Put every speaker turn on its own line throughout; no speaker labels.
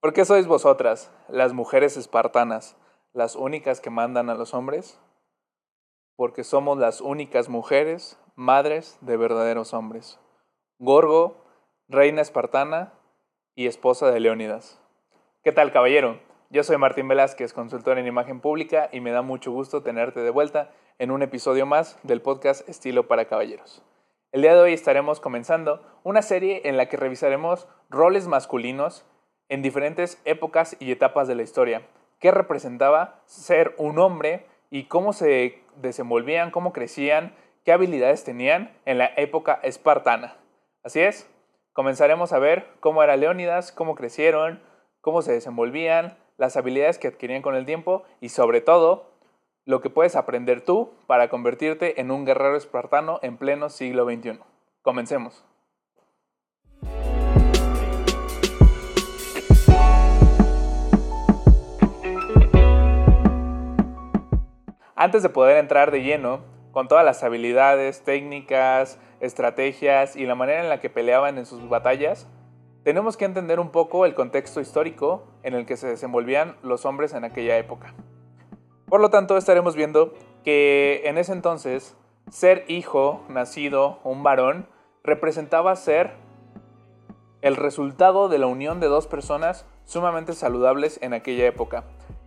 ¿Por qué sois vosotras, las mujeres espartanas, las únicas que mandan a los hombres? Porque somos las únicas mujeres, madres de verdaderos hombres. Gorgo, reina espartana y esposa de Leónidas. ¿Qué tal, caballero? Yo soy Martín Velázquez, consultor en imagen pública, y me da mucho gusto tenerte de vuelta en un episodio más del podcast Estilo para Caballeros. El día de hoy estaremos comenzando una serie en la que revisaremos roles masculinos en diferentes épocas y etapas de la historia. ¿Qué representaba ser un hombre y cómo se desenvolvían, cómo crecían, qué habilidades tenían en la época espartana? Así es, comenzaremos a ver cómo era Leónidas, cómo crecieron, cómo se desenvolvían, las habilidades que adquirían con el tiempo y sobre todo lo que puedes aprender tú para convertirte en un guerrero espartano en pleno siglo XXI. Comencemos. Antes de poder entrar de lleno con todas las habilidades, técnicas, estrategias y la manera en la que peleaban en sus batallas, tenemos que entender un poco el contexto histórico en el que se desenvolvían los hombres en aquella época. Por lo tanto, estaremos viendo que en ese entonces ser hijo, nacido, un varón, representaba ser el resultado de la unión de dos personas sumamente saludables en aquella época,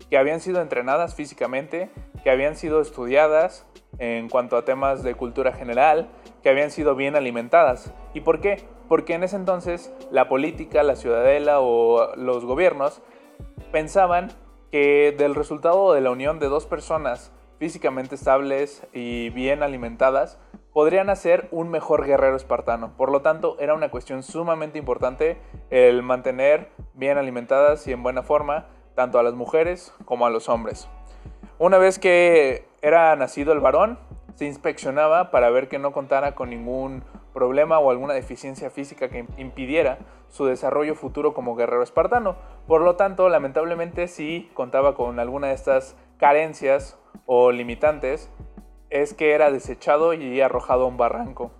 que habían sido entrenadas físicamente, que habían sido estudiadas en cuanto a temas de cultura general, que habían sido bien alimentadas. ¿Y por qué? Porque en ese entonces la política, la ciudadela o los gobiernos pensaban que del resultado de la unión de dos personas físicamente estables y bien alimentadas, podrían hacer un mejor guerrero espartano. Por lo tanto, era una cuestión sumamente importante el mantener bien alimentadas y en buena forma tanto a las mujeres como a los hombres. Una vez que era nacido el varón, se inspeccionaba para ver que no contara con ningún problema o alguna deficiencia física que impidiera su desarrollo futuro como guerrero espartano. Por lo tanto, lamentablemente si contaba con alguna de estas carencias o limitantes, es que era desechado y arrojado a un barranco.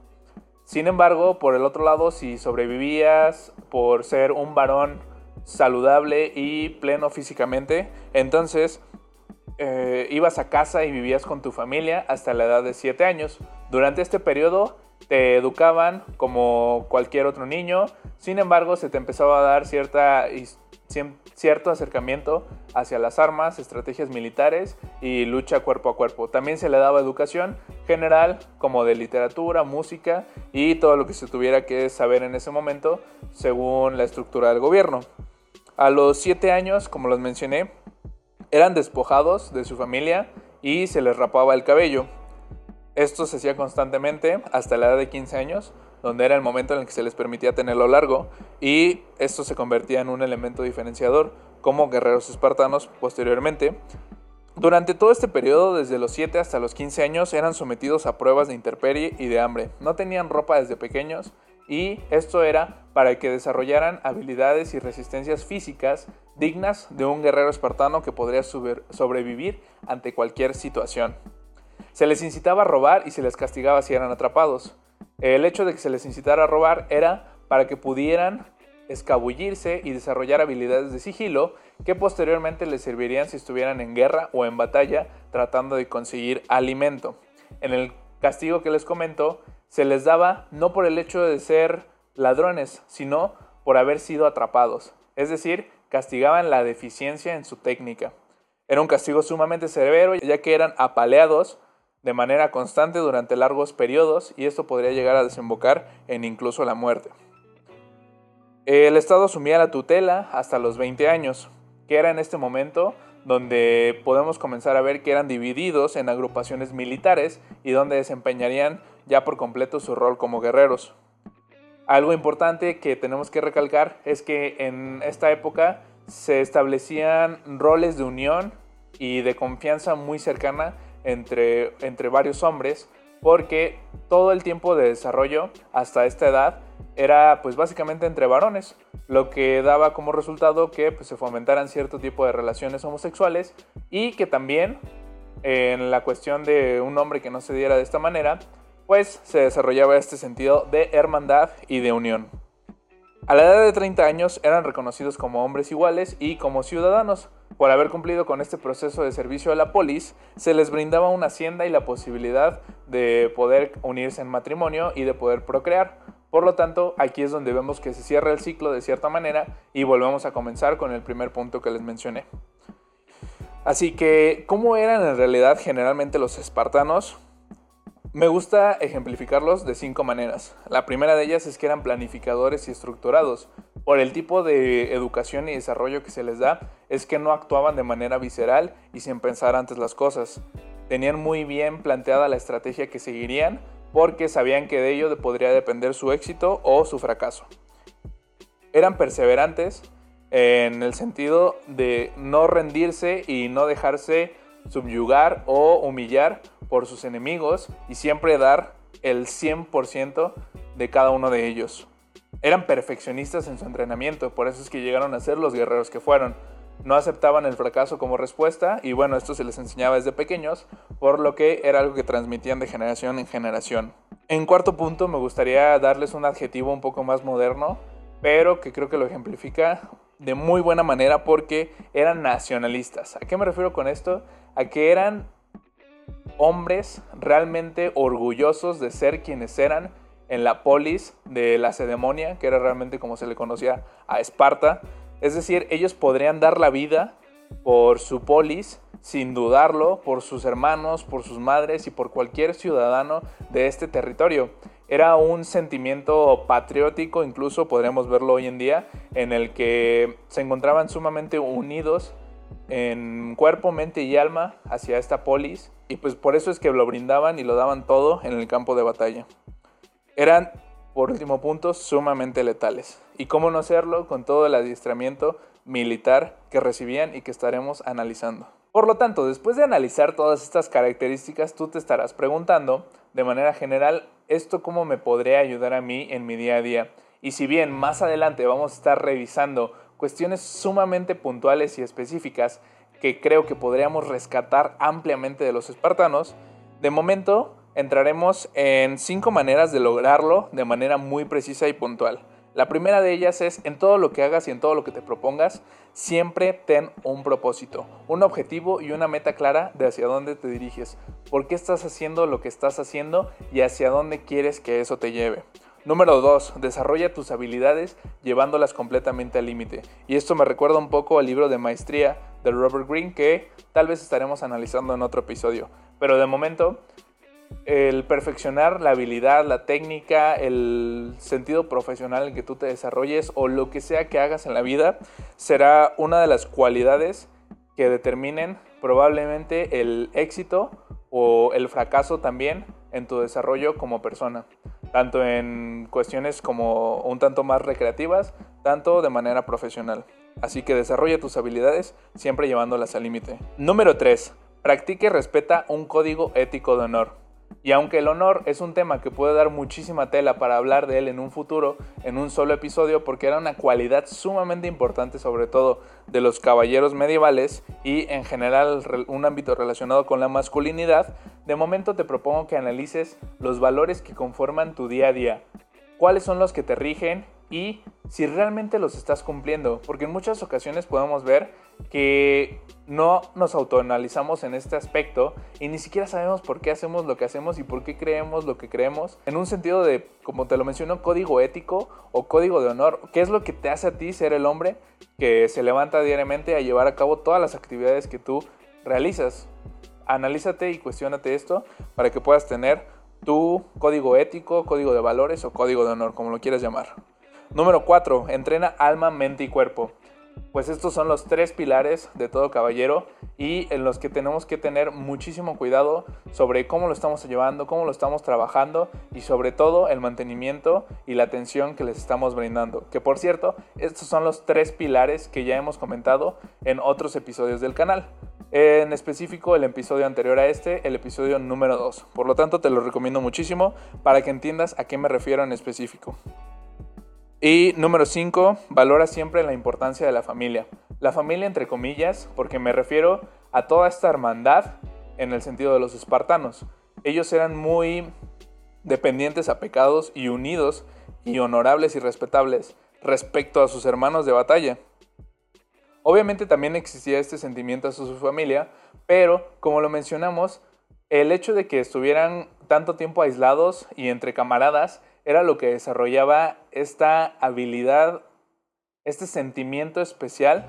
Sin embargo, por el otro lado, si sobrevivías por ser un varón saludable y pleno físicamente, entonces eh, ibas a casa y vivías con tu familia hasta la edad de 7 años. Durante este periodo te educaban como cualquier otro niño, sin embargo se te empezaba a dar cierta, cierto acercamiento hacia las armas, estrategias militares y lucha cuerpo a cuerpo. También se le daba educación general como de literatura, música y todo lo que se tuviera que saber en ese momento según la estructura del gobierno. A los 7 años, como los mencioné, eran despojados de su familia y se les rapaba el cabello. Esto se hacía constantemente hasta la edad de 15 años, donde era el momento en el que se les permitía tenerlo largo, y esto se convertía en un elemento diferenciador como guerreros espartanos posteriormente. Durante todo este periodo, desde los 7 hasta los 15 años, eran sometidos a pruebas de intemperie y de hambre. No tenían ropa desde pequeños y esto era para que desarrollaran habilidades y resistencias físicas dignas de un guerrero espartano que podría sobrevivir ante cualquier situación. Se les incitaba a robar y se les castigaba si eran atrapados. El hecho de que se les incitara a robar era para que pudieran escabullirse y desarrollar habilidades de sigilo que posteriormente les servirían si estuvieran en guerra o en batalla tratando de conseguir alimento. En el castigo que les comento, se les daba no por el hecho de ser ladrones, sino por haber sido atrapados. Es decir, castigaban la deficiencia en su técnica. Era un castigo sumamente severo ya que eran apaleados de manera constante durante largos periodos y esto podría llegar a desembocar en incluso la muerte. El Estado asumía la tutela hasta los 20 años, que era en este momento donde podemos comenzar a ver que eran divididos en agrupaciones militares y donde desempeñarían ya por completo su rol como guerreros. Algo importante que tenemos que recalcar es que en esta época se establecían roles de unión y de confianza muy cercana entre, entre varios hombres porque todo el tiempo de desarrollo hasta esta edad era pues básicamente entre varones, lo que daba como resultado que pues, se fomentaran cierto tipo de relaciones homosexuales y que también en la cuestión de un hombre que no se diera de esta manera, pues se desarrollaba este sentido de hermandad y de unión. A la edad de 30 años eran reconocidos como hombres iguales y como ciudadanos. Por haber cumplido con este proceso de servicio a la polis, se les brindaba una hacienda y la posibilidad de poder unirse en matrimonio y de poder procrear. Por lo tanto, aquí es donde vemos que se cierra el ciclo de cierta manera y volvemos a comenzar con el primer punto que les mencioné. Así que, ¿cómo eran en realidad generalmente los espartanos? Me gusta ejemplificarlos de cinco maneras. La primera de ellas es que eran planificadores y estructurados. Por el tipo de educación y desarrollo que se les da, es que no actuaban de manera visceral y sin pensar antes las cosas. Tenían muy bien planteada la estrategia que seguirían porque sabían que de ello podría depender su éxito o su fracaso. Eran perseverantes en el sentido de no rendirse y no dejarse subyugar o humillar por sus enemigos y siempre dar el 100% de cada uno de ellos. Eran perfeccionistas en su entrenamiento, por eso es que llegaron a ser los guerreros que fueron. No aceptaban el fracaso como respuesta y bueno, esto se les enseñaba desde pequeños, por lo que era algo que transmitían de generación en generación. En cuarto punto me gustaría darles un adjetivo un poco más moderno, pero que creo que lo ejemplifica de muy buena manera porque eran nacionalistas. ¿A qué me refiero con esto? A que eran hombres realmente orgullosos de ser quienes eran en la polis de la Cedemonia, que era realmente como se le conocía a Esparta. Es decir, ellos podrían dar la vida por su polis sin dudarlo, por sus hermanos, por sus madres y por cualquier ciudadano de este territorio. Era un sentimiento patriótico, incluso podríamos verlo hoy en día, en el que se encontraban sumamente unidos en cuerpo, mente y alma hacia esta polis y pues por eso es que lo brindaban y lo daban todo en el campo de batalla. Eran, por último punto, sumamente letales. ¿Y cómo no hacerlo con todo el adiestramiento militar que recibían y que estaremos analizando? Por lo tanto, después de analizar todas estas características, tú te estarás preguntando, de manera general, ¿esto cómo me podría ayudar a mí en mi día a día? Y si bien más adelante vamos a estar revisando cuestiones sumamente puntuales y específicas que creo que podríamos rescatar ampliamente de los espartanos, de momento entraremos en cinco maneras de lograrlo de manera muy precisa y puntual. La primera de ellas es en todo lo que hagas y en todo lo que te propongas, siempre ten un propósito, un objetivo y una meta clara de hacia dónde te diriges, por qué estás haciendo lo que estás haciendo y hacia dónde quieres que eso te lleve. Número 2. Desarrolla tus habilidades llevándolas completamente al límite. Y esto me recuerda un poco al libro de maestría de Robert Greene que tal vez estaremos analizando en otro episodio. Pero de momento, el perfeccionar la habilidad, la técnica, el sentido profesional en que tú te desarrolles o lo que sea que hagas en la vida será una de las cualidades que determinen probablemente el éxito o el fracaso también en tu desarrollo como persona tanto en cuestiones como un tanto más recreativas, tanto de manera profesional. Así que desarrolla tus habilidades siempre llevándolas al límite. Número 3. Practique y respeta un código ético de honor. Y aunque el honor es un tema que puede dar muchísima tela para hablar de él en un futuro, en un solo episodio, porque era una cualidad sumamente importante sobre todo de los caballeros medievales y en general un ámbito relacionado con la masculinidad, de momento te propongo que analices los valores que conforman tu día a día, cuáles son los que te rigen y si realmente los estás cumpliendo, porque en muchas ocasiones podemos ver que no nos autoanalizamos en este aspecto y ni siquiera sabemos por qué hacemos lo que hacemos y por qué creemos lo que creemos, en un sentido de, como te lo menciono, código ético o código de honor, qué es lo que te hace a ti ser el hombre que se levanta diariamente a llevar a cabo todas las actividades que tú realizas. Analízate y cuestionate esto para que puedas tener tu código ético, código de valores o código de honor, como lo quieras llamar. Número 4. Entrena alma, mente y cuerpo. Pues estos son los tres pilares de todo caballero y en los que tenemos que tener muchísimo cuidado sobre cómo lo estamos llevando, cómo lo estamos trabajando y sobre todo el mantenimiento y la atención que les estamos brindando. Que por cierto, estos son los tres pilares que ya hemos comentado en otros episodios del canal. En específico el episodio anterior a este, el episodio número 2. Por lo tanto te lo recomiendo muchísimo para que entiendas a qué me refiero en específico. Y número 5, valora siempre la importancia de la familia. La familia entre comillas, porque me refiero a toda esta hermandad en el sentido de los espartanos. Ellos eran muy dependientes, apecados y unidos y honorables y respetables respecto a sus hermanos de batalla. Obviamente también existía este sentimiento hacia su familia, pero como lo mencionamos, el hecho de que estuvieran tanto tiempo aislados y entre camaradas era lo que desarrollaba esta habilidad, este sentimiento especial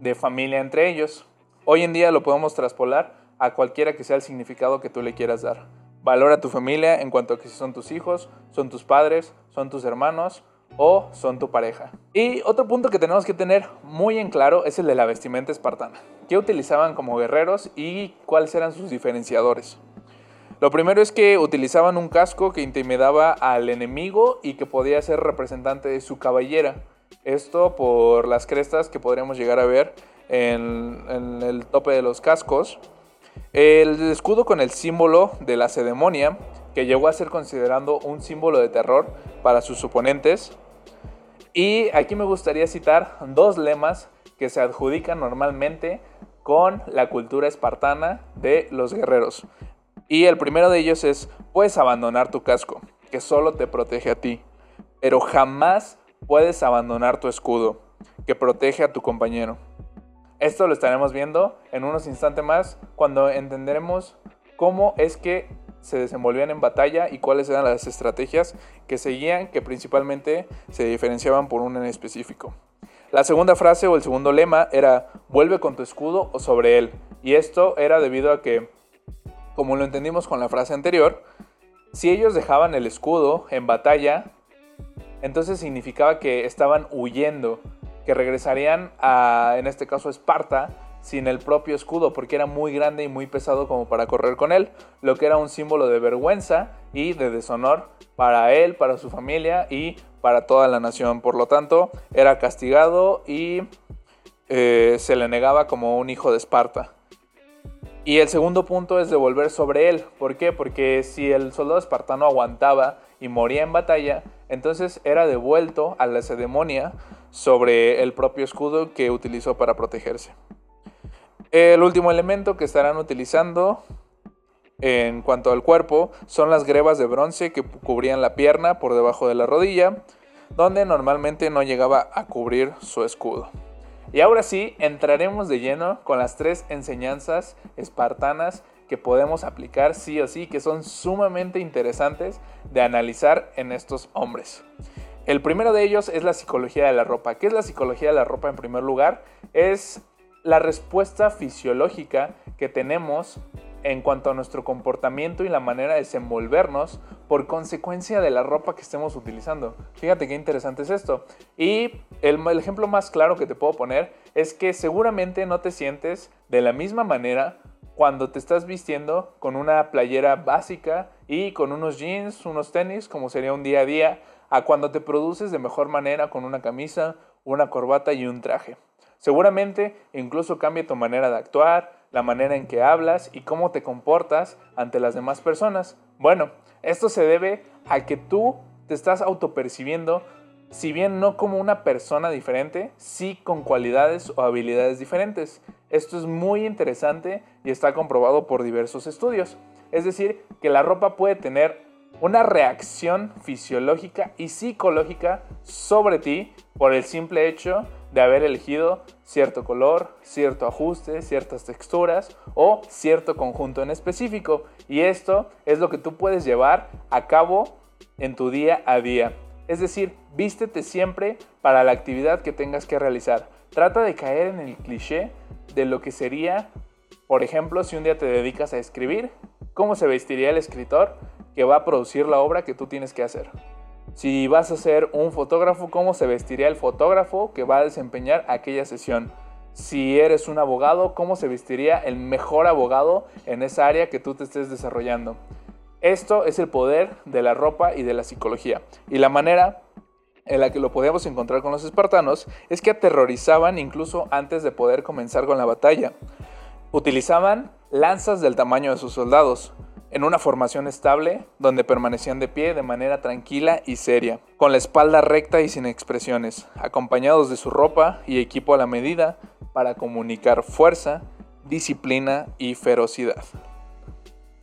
de familia entre ellos. Hoy en día lo podemos traspolar a cualquiera que sea el significado que tú le quieras dar. Valora a tu familia en cuanto a que si son tus hijos, son tus padres, son tus hermanos o son tu pareja. Y otro punto que tenemos que tener muy en claro es el de la vestimenta espartana. ¿Qué utilizaban como guerreros y cuáles eran sus diferenciadores? Lo primero es que utilizaban un casco que intimidaba al enemigo y que podía ser representante de su cabellera. Esto por las crestas que podríamos llegar a ver en, el tope de los cascos. El escudo con el símbolo de la cedemonia, que llegó a ser considerado un símbolo de terror para sus oponentes. Y aquí me gustaría citar dos lemas que se adjudican normalmente con la cultura espartana de los guerreros. Y el primero de ellos es, puedes abandonar tu casco, que solo te protege a ti, pero jamás puedes abandonar tu escudo, que protege a tu compañero. Esto lo estaremos viendo en unos instantes más cuando entenderemos cómo es que se desenvolvían en batalla y cuáles eran las estrategias que seguían, que principalmente se diferenciaban por un en específico. La segunda frase o el segundo lema era vuelve con tu escudo o sobre él. Y esto era debido a que, como lo entendimos con la frase anterior, si ellos dejaban el escudo en batalla, entonces significaba que estaban huyendo, que regresarían a, en este caso, Esparta, sin el propio escudo, porque era muy grande y muy pesado como para correr con él, lo que era un símbolo de vergüenza y de deshonor para él, para su familia y para toda la nación. Por lo tanto, era castigado y eh, se le negaba como un hijo de Esparta. Y el segundo punto es devolver sobre él. ¿Por qué? Porque si el soldado espartano aguantaba y moría en batalla, entonces era devuelto a la cedemonia sobre el propio escudo que utilizó para protegerse. El último elemento que estarán utilizando en cuanto al cuerpo son las grebas de bronce que cubrían la pierna por debajo de la rodilla, donde normalmente no llegaba a cubrir su escudo. Y ahora sí, entraremos de lleno con las tres enseñanzas espartanas que podemos aplicar sí o sí, que son sumamente interesantes de analizar en estos hombres. El primero de ellos es la psicología de la ropa. ¿Qué es la psicología de la ropa en primer lugar? Es la respuesta fisiológica que tenemos en cuanto a nuestro comportamiento y la manera de desenvolvernos por consecuencia de la ropa que estemos utilizando. Fíjate qué interesante es esto. Y el, ejemplo más claro que te puedo poner es que seguramente no te sientes de la misma manera cuando te estás vistiendo con una playera básica y con unos jeans, unos tenis, como sería un día a día, a cuando te produces de mejor manera con una camisa, una corbata y un traje. Seguramente incluso cambia tu manera de actuar, la manera en que hablas y cómo te comportas ante las demás personas. Bueno, esto se debe a que tú te estás autopercibiendo, si bien no como una persona diferente, sí con cualidades o habilidades diferentes. Esto es muy interesante y está comprobado por diversos estudios. Es decir, que la ropa puede tener una reacción fisiológica y psicológica sobre ti por el simple hecho de haber elegido cierto color, cierto ajuste, ciertas texturas o cierto conjunto en específico. Y esto es lo que tú puedes llevar a cabo en tu día a día. Es decir, vístete siempre para la actividad que tengas que realizar. Trata de caer en el cliché de lo que sería, por ejemplo, si un día te dedicas a escribir, cómo se vestiría el escritor que va a producir la obra que tú tienes que hacer. Si vas a ser un fotógrafo, ¿cómo se vestiría el fotógrafo que va a desempeñar aquella sesión? Si eres un abogado, ¿cómo se vestiría el mejor abogado en esa área que tú te estés desarrollando? Esto es el poder de la ropa y de la psicología. Y la manera en la que lo podíamos encontrar con los espartanos es que aterrorizaban incluso antes de poder comenzar con la batalla. Utilizaban lanzas del tamaño de sus soldados, en una formación estable donde permanecían de pie de manera tranquila y seria, con la espalda recta y sin expresiones, acompañados de su ropa y equipo a la medida para comunicar fuerza, disciplina y ferocidad.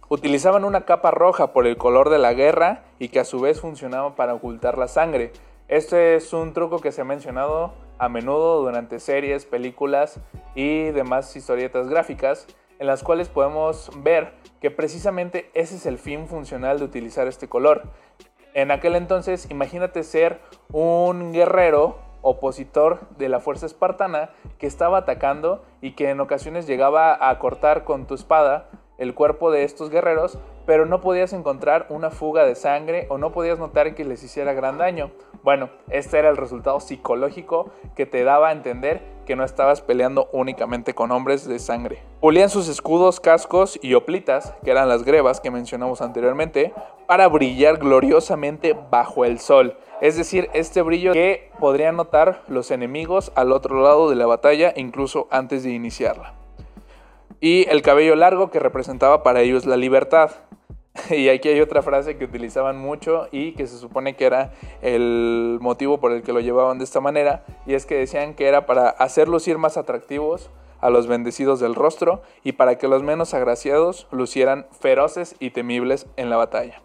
Utilizaban una capa roja por el color de la guerra y que a su vez funcionaba para ocultar la sangre, Este es un truco que se ha mencionado a menudo durante series, películas y demás historietas gráficas en las cuales podemos ver que precisamente ese es el fin funcional de utilizar este color. En aquel entonces, imagínate ser un guerrero opositor de la fuerza espartana que estaba atacando y que en ocasiones llegaba a cortar con tu espada el cuerpo de estos guerreros, pero no podías encontrar una fuga de sangre o no podías notar que les hiciera gran daño. Bueno, este era el resultado psicológico que te daba a entender que no estabas peleando únicamente con hombres de sangre. Pulían sus escudos, cascos y oplitas, que eran las grebas que mencionamos anteriormente, para brillar gloriosamente bajo el sol. Es decir, este brillo que podrían notar los enemigos al otro lado de la batalla, incluso antes de iniciarla y el cabello largo que representaba para ellos la libertad. Y aquí hay otra frase que utilizaban mucho y que se supone que era el motivo por el que lo llevaban de esta manera, y es que decían que era para hacerlos ir más atractivos a los bendecidos del rostro y para que los menos agraciados lucieran feroces y temibles en la batalla.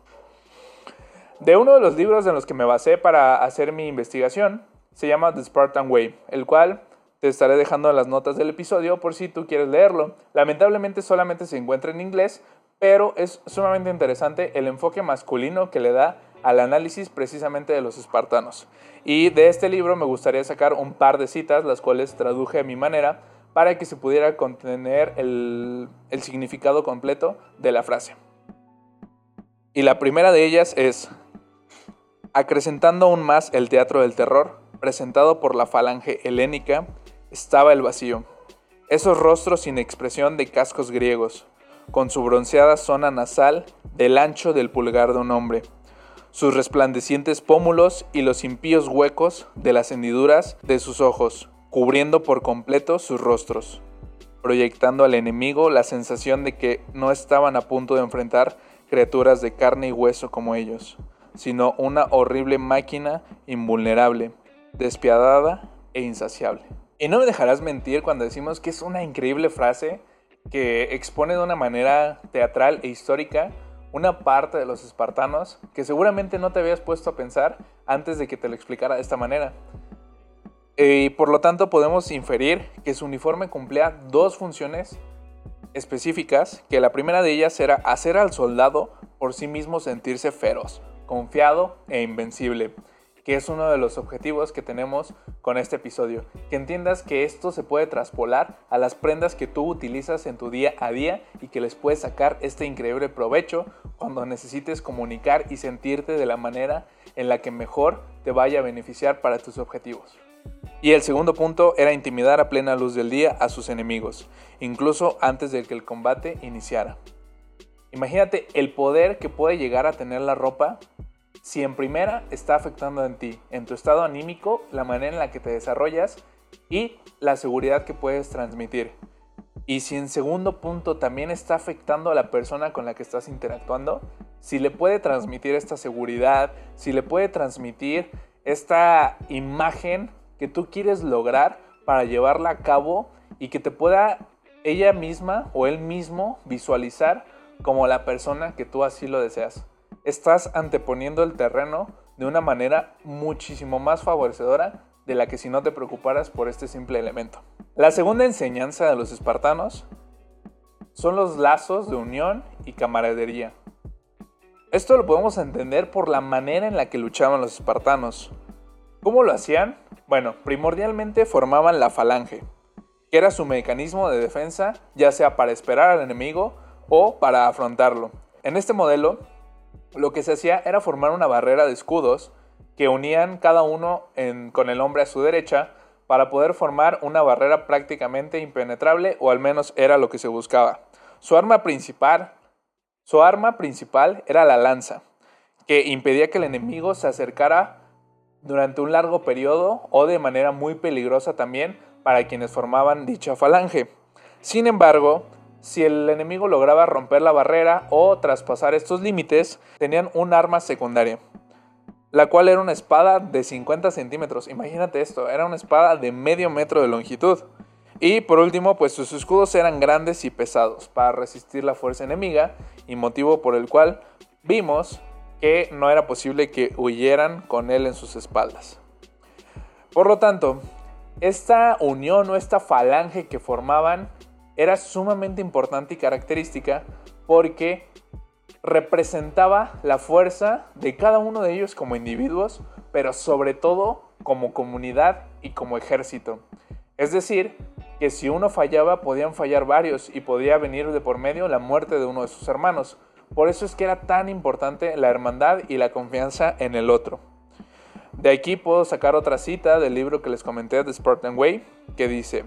De uno de los libros en los que me basé para hacer mi investigación, se llama The Spartan Way, el cual te estaré dejando las notas del episodio por si tú quieres leerlo. Lamentablemente solamente se encuentra en inglés, pero es sumamente interesante el enfoque masculino que le da al análisis precisamente de los espartanos. Y de este libro me gustaría sacar un par de citas, las cuales traduje a mi manera, para que se pudiera contener el, el significado completo de la frase. Y la primera de ellas es, acrecentando aún más el teatro del terror, presentado por la falange helénica, estaba el vacío. Esos rostros sin expresión de cascos griegos, con su bronceada zona nasal del ancho del pulgar de un hombre, sus resplandecientes pómulos y los impíos huecos de las hendiduras de sus ojos, cubriendo por completo sus rostros, proyectando al enemigo la sensación de que no estaban a punto de enfrentar criaturas de carne y hueso como ellos, sino una horrible máquina invulnerable, despiadada e insaciable. Y no me dejarás mentir cuando decimos que es una increíble frase que expone de una manera teatral e histórica una parte de los espartanos que seguramente no te habías puesto a pensar antes de que te lo explicara de esta manera. Y por lo tanto podemos inferir que su uniforme cumplía dos funciones específicas, que la primera de ellas era hacer al soldado por sí mismo sentirse feroz, confiado e invencible que es uno de los objetivos que tenemos con este episodio. Que entiendas que esto se puede traspolar a las prendas que tú utilizas en tu día a día y que les puedes sacar este increíble provecho cuando necesites comunicar y sentirte de la manera en la que mejor te vaya a beneficiar para tus objetivos. Y el segundo punto era intimidar a plena luz del día a sus enemigos, incluso antes de que el combate iniciara. Imagínate el poder que puede llegar a tener la ropa si en primera está afectando en ti, en tu estado anímico, la manera en la que te desarrollas y la seguridad que puedes transmitir. Y si en segundo punto también está afectando a la persona con la que estás interactuando, si le puede transmitir esta seguridad, si le puede transmitir esta imagen que tú quieres lograr para llevarla a cabo y que te pueda ella misma o él mismo visualizar como la persona que tú así lo deseas estás anteponiendo el terreno de una manera muchísimo más favorecedora de la que si no te preocuparas por este simple elemento. La segunda enseñanza de los espartanos son los lazos de unión y camaradería. Esto lo podemos entender por la manera en la que luchaban los espartanos. ¿Cómo lo hacían? Bueno, primordialmente formaban la falange, que era su mecanismo de defensa, ya sea para esperar al enemigo o para afrontarlo. En este modelo, lo que se hacía era formar una barrera de escudos que unían cada uno con el hombre a su derecha para poder formar una barrera prácticamente impenetrable o al menos era lo que se buscaba. Su arma principal, su arma principal era la lanza, que impedía que el enemigo se acercara durante un largo periodo o de manera muy peligrosa también para quienes formaban dicha falange. Sin embargo, si el enemigo lograba romper la barrera o traspasar estos límites, tenían un arma secundaria, la cual era una espada de 50 centímetros. Imagínate esto, era una espada de medio metro de longitud. Y por último, pues sus escudos eran grandes y pesados para resistir la fuerza enemiga y motivo por el cual vimos que no era posible que huyeran con él en sus espaldas. Por lo tanto, esta unión o esta falange que formaban era sumamente importante y característica porque representaba la fuerza de cada uno de ellos como individuos, pero sobre todo como comunidad y como ejército. Es decir, que si uno fallaba podían fallar varios y podía venir de por medio la muerte de uno de sus hermanos. Por eso es que era tan importante la hermandad y la confianza en el otro. De aquí puedo sacar otra cita del libro que les comenté de Spartan Way, que dice,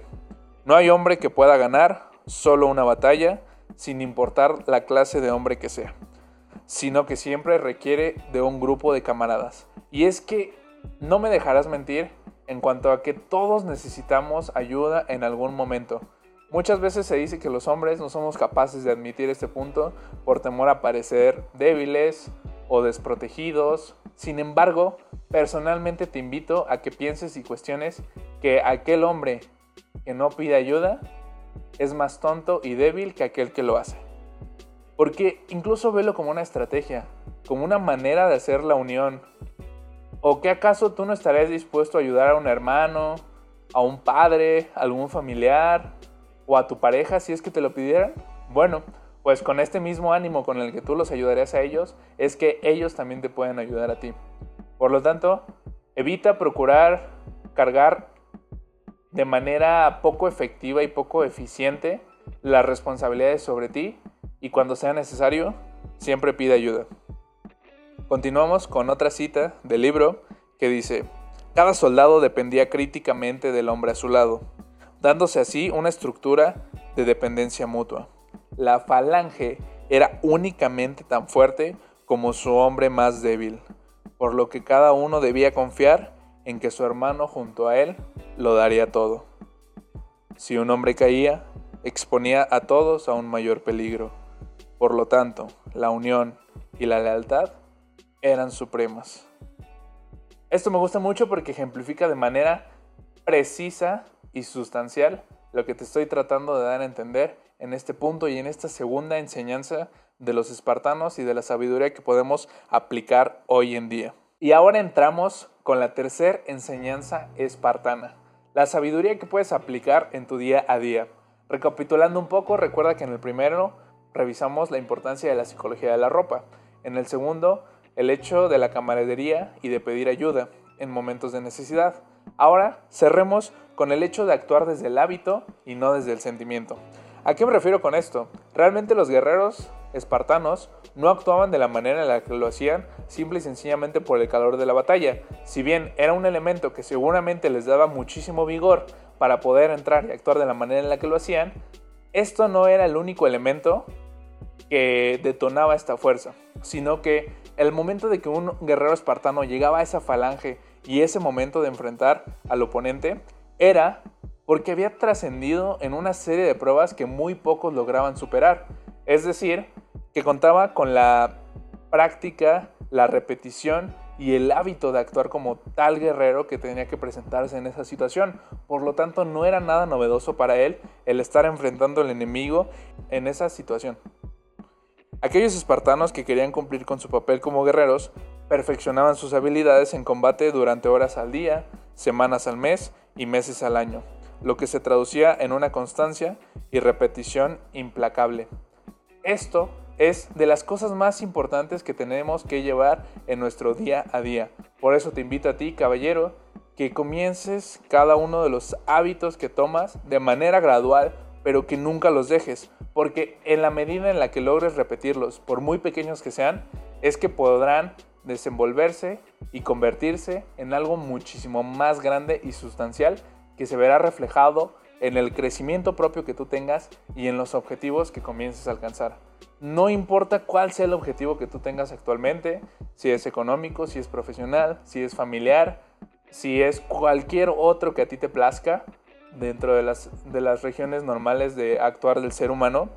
no hay hombre que pueda ganar solo una batalla, sin importar la clase de hombre que sea, sino que siempre requiere de un grupo de camaradas. Y es que no me dejarás mentir en cuanto a que todos necesitamos ayuda en algún momento. Muchas veces se dice que los hombres no somos capaces de admitir este punto por temor a parecer débiles o desprotegidos. Sin embargo, personalmente te invito a que pienses y cuestiones que aquel hombre que no pide ayuda es más tonto y débil que aquel que lo hace. Porque incluso velo como una estrategia, como una manera de hacer la unión. ¿O que acaso tú no estarías dispuesto a ayudar a un hermano, a un padre, a algún familiar o a tu pareja si es que te lo pidieran? Bueno, pues con este mismo ánimo con el que tú los ayudarías a ellos, es que ellos también te pueden ayudar a ti. Por lo tanto, evita procurar cargar de manera poco efectiva y poco eficiente las responsabilidades sobre ti y cuando sea necesario, siempre pide ayuda. Continuamos con otra cita del libro que dice, cada soldado dependía críticamente del hombre a su lado, dándose así una estructura de dependencia mutua. La falange era únicamente tan fuerte como su hombre más débil, por lo que cada uno debía confiar en que su hermano junto a él lo daría todo. Si un hombre caía, exponía a todos a un mayor peligro. Por lo tanto, la unión y la lealtad eran supremas. Esto me gusta mucho porque ejemplifica de manera precisa y sustancial lo que te estoy tratando de dar a entender en este punto y en esta segunda enseñanza de los espartanos y de la sabiduría que podemos aplicar hoy en día. Y ahora entramos con la tercera enseñanza espartana, la sabiduría que puedes aplicar en tu día a día. Recapitulando un poco, recuerda que en el primero revisamos la importancia de la psicología de la ropa, en el segundo el hecho de la camaradería y de pedir ayuda en momentos de necesidad. Ahora cerremos con el hecho de actuar desde el hábito y no desde el sentimiento. ¿A qué me refiero con esto? Realmente los guerreros espartanos no actuaban de la manera en la que lo hacían simple y sencillamente por el calor de la batalla. Si bien era un elemento que seguramente les daba muchísimo vigor para poder entrar y actuar de la manera en la que lo hacían, esto no era el único elemento que detonaba esta fuerza, sino que el momento de que un guerrero espartano llegaba a esa falange y ese momento de enfrentar al oponente era porque había trascendido en una serie de pruebas que muy pocos lograban superar. Es decir, que contaba con la práctica, la repetición y el hábito de actuar como tal guerrero que tenía que presentarse en esa situación. Por lo tanto, no era nada novedoso para él el estar enfrentando al enemigo en esa situación. Aquellos espartanos que querían cumplir con su papel como guerreros perfeccionaban sus habilidades en combate durante horas al día, semanas al mes y meses al año, lo que se traducía en una constancia y repetición implacable. Esto es de las cosas más importantes que tenemos que llevar en nuestro día a día. Por eso te invito a ti, caballero, que comiences cada uno de los hábitos que tomas de manera gradual, pero que nunca los dejes, porque en la medida en la que logres repetirlos, por muy pequeños que sean, es que podrán desenvolverse y convertirse en algo muchísimo más grande y sustancial que se verá reflejado en el crecimiento propio que tú tengas y en los objetivos que comiences a alcanzar. No importa cuál sea el objetivo que tú tengas actualmente, si es económico, si es profesional, si es familiar, si es cualquier otro que a ti te plazca dentro de las, de las regiones normales de actuar del ser humano,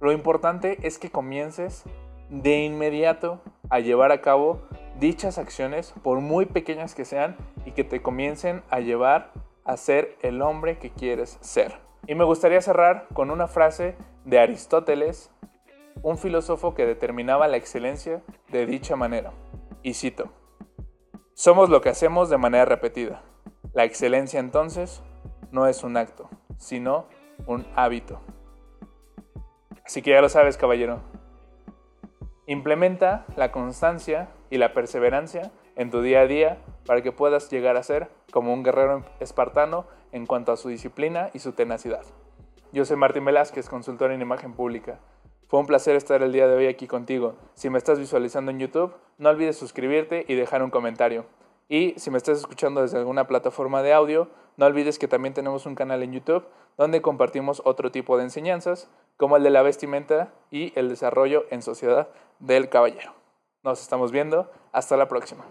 lo importante es que comiences de inmediato a llevar a cabo dichas acciones, por muy pequeñas que sean, y que te comiencen a llevar a ser el hombre que quieres ser. Y me gustaría cerrar con una frase de Aristóteles un filósofo que determinaba la excelencia de dicha manera. Y cito, somos lo que hacemos de manera repetida. La excelencia entonces no es un acto, sino un hábito. Así que ya lo sabes, caballero. Implementa la constancia y la perseverancia en tu día a día para que puedas llegar a ser como un guerrero espartano en cuanto a su disciplina y su tenacidad. Yo soy Martín Velázquez, consultor en imagen pública. Fue un placer estar el día de hoy aquí contigo. Si me estás visualizando en YouTube, no olvides suscribirte y dejar un comentario. Y si me estás escuchando desde alguna plataforma de audio, no olvides que también tenemos un canal en YouTube donde compartimos otro tipo de enseñanzas, como el de la vestimenta y el desarrollo en sociedad del caballero. Nos estamos viendo. Hasta la próxima.